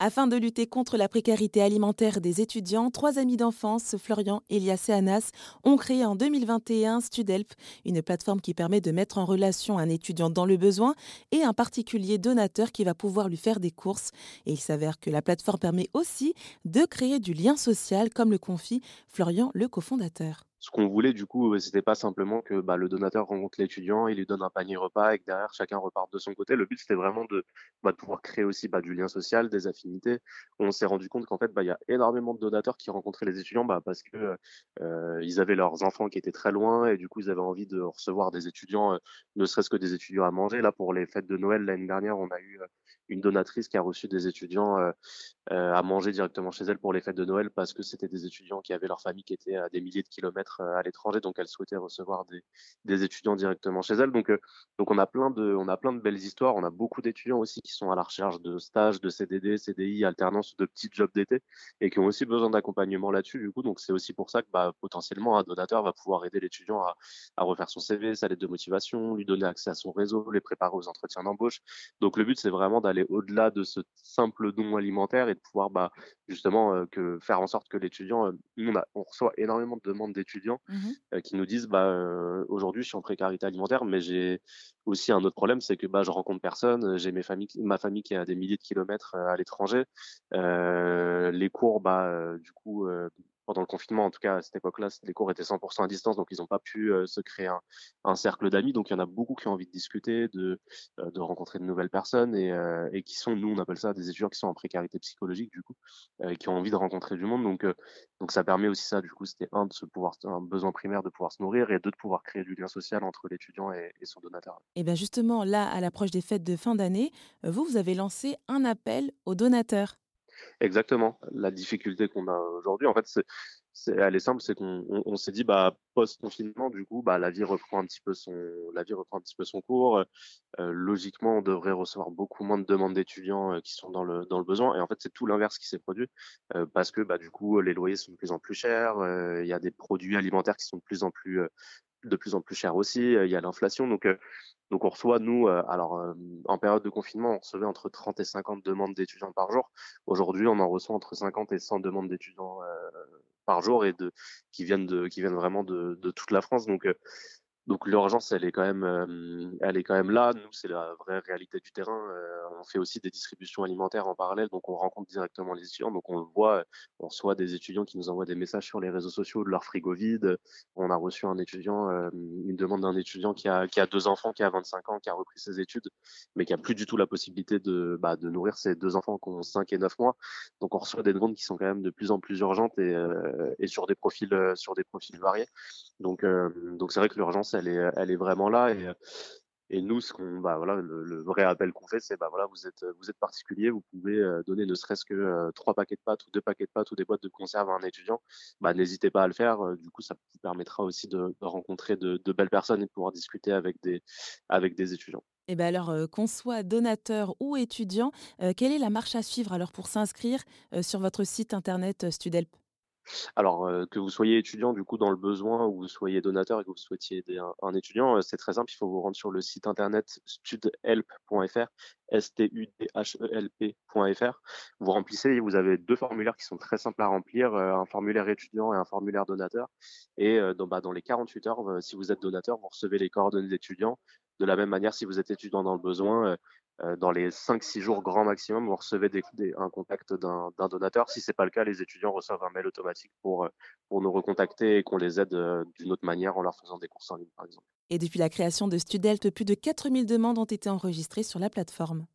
Afin de lutter contre la précarité alimentaire des étudiants, trois amis d'enfance, Florian, Elias et Anas, ont créé en 2021 Studelp, une plateforme qui permet de mettre en relation un étudiant dans le besoin et un particulier donateur qui va pouvoir lui faire des courses. Et il s'avère que la plateforme permet aussi de créer du lien social, comme le confie Florian, le cofondateur. Ce qu'on voulait du coup, c'était pas simplement que bah, le donateur rencontre l'étudiant, il lui donne un panier repas et que derrière chacun reparte de son côté. Le but c'était vraiment de, bah, pouvoir créer aussi bah, du lien social, des affinités. On s'est rendu compte qu'en fait, il y a énormément de donateurs qui rencontraient les étudiants parce que euh, ils avaient leurs enfants qui étaient très loin et du coup ils avaient envie de recevoir des étudiants, euh, ne serait-ce que des étudiants à manger. Là pour les fêtes de Noël l'année dernière, on a eu euh, une donatrice qui a reçu des étudiants euh, à manger directement chez elle pour les fêtes de Noël parce que c'était des étudiants qui avaient leur famille qui était à des milliers de kilomètres euh, à l'étranger, donc elle souhaitait recevoir des, étudiants directement chez elle. Donc, donc on a plein de, on a plein de belles histoires. On a beaucoup d'étudiants aussi qui sont à la recherche de stages, de CDD, CDI, alternance, de petits jobs d'été et qui ont aussi besoin d'accompagnement là-dessus. Du coup, donc c'est aussi pour ça que bah, potentiellement un donateur va pouvoir aider l'étudiant à, refaire son CV, sa lettre de motivation, lui donner accès à son réseau, les préparer aux entretiens d'embauche. Donc le but c'est vraiment d'aller au-delà de ce simple don alimentaire et de pouvoir bah, justement euh, faire en sorte que l'étudiant, euh, on, on, reçoit énormément de demandes d'étudiants mmh euh, qui nous disent bah aujourd'hui je suis en précarité alimentaire, mais j'ai aussi un autre problème, c'est que bah je rencontre personne, j'ai mes familles, ma famille qui est à des milliers de kilomètres à l'étranger, les cours bah du coup pendant le confinement, en tout cas à cette époque-là, les cours étaient 100% à distance, donc ils n'ont pas pu euh, se créer un, cercle d'amis. Donc il y en a beaucoup qui ont envie de discuter, de, euh, rencontrer de nouvelles personnes et, euh, et, qui sont, nous on appelle ça des étudiants qui sont en précarité psychologique du coup, qui ont envie de rencontrer du monde. Donc ça permet aussi ça. Du coup, c'était un de se pouvoir, un besoin primaire de pouvoir se nourrir et deux de pouvoir créer du lien social entre l'étudiant et, et, son donateur. Et bien justement là, à l'approche des fêtes de fin d'année, vous vous avez lancé un appel aux donateurs. Exactement. La difficulté qu'on a aujourd'hui, en fait, elle est simple, c'est qu'on on, on s'est dit, bah, post-confinement, du coup, bah, la vie reprend un petit peu son, la vie reprend un petit peu son cours. Euh, logiquement, on devrait recevoir beaucoup moins de demandes d'étudiants euh, qui sont dans le dans le besoin. Et en fait, c'est tout l'inverse qui s'est produit euh, parce que, bah, du coup, les loyers sont de plus en plus chers. Il y a des produits alimentaires qui sont de plus en plus de plus en plus chers aussi. Il y a l'inflation, donc donc on reçoit, nous, alors en période de confinement, on recevait entre 30 et 50 demandes d'étudiants par jour. Aujourd'hui, on en reçoit entre 50 et 100 demandes d'étudiants par jour et de qui viennent qui viennent vraiment de, de toute la France. Donc donc l'urgence, elle est quand même, euh, elle est quand même là. Nous, c'est la vraie réalité du terrain. Euh, on fait aussi des distributions alimentaires en parallèle, donc on rencontre directement les étudiants. Donc on voit, on reçoit des étudiants qui nous envoient des messages sur les réseaux sociaux de leur frigo vide. On a reçu un étudiant, euh, une demande d'un étudiant qui a, qui a deux enfants, qui a 25 ans, qui a repris ses études, mais qui a plus du tout la possibilité de, bah, de nourrir ses deux enfants qui ont 5 et 9 mois. Donc on reçoit des demandes qui sont quand même de plus en plus urgentes et, et sur des profils, sur des profils variés. Donc, donc c'est vrai que l'urgence elle est, elle est vraiment là. Et, et nous, ce qu'on, bah voilà, le, vrai appel qu'on fait, c'est bah voilà, vous êtes, vous êtes particulier, vous pouvez donner ne serait-ce que trois paquets de pâtes ou deux paquets de pâtes ou des boîtes de conserve à un étudiant. Bah n'hésitez pas à le faire. Du coup, ça vous permettra aussi de, rencontrer de, belles personnes et de pouvoir discuter avec des, avec des étudiants. Et bien alors, euh, qu'on soit donateur ou étudiant, euh, quelle est la marche à suivre alors pour s'inscrire euh, sur votre site internet Studelp alors, euh, que vous soyez étudiant du coup dans le besoin ou vous soyez donateur et que vous souhaitiez aider un, étudiant, euh, c'est très simple. Il faut vous rendre sur le site internet studhelp.fr, s t u d h e l p.fr. Vous remplissez, vous avez deux formulaires qui sont très simples à remplir, euh, un formulaire étudiant et un formulaire donateur. Et dans, bah, dans les 48 heures, si vous êtes donateur, vous recevez les coordonnées d'étudiants. De la même manière, si vous êtes étudiant dans le besoin, dans les 5-6 jours grand maximum, vous recevez des, un contact d'un donateur. Si c'est pas le cas, les étudiants reçoivent un mail automatique pour, euh, pour nous recontacter et qu'on les aide euh, d'une autre manière en leur faisant des courses en ligne, par exemple. Et depuis la création de Studelt, plus de 4000 demandes ont été enregistrées sur la plateforme.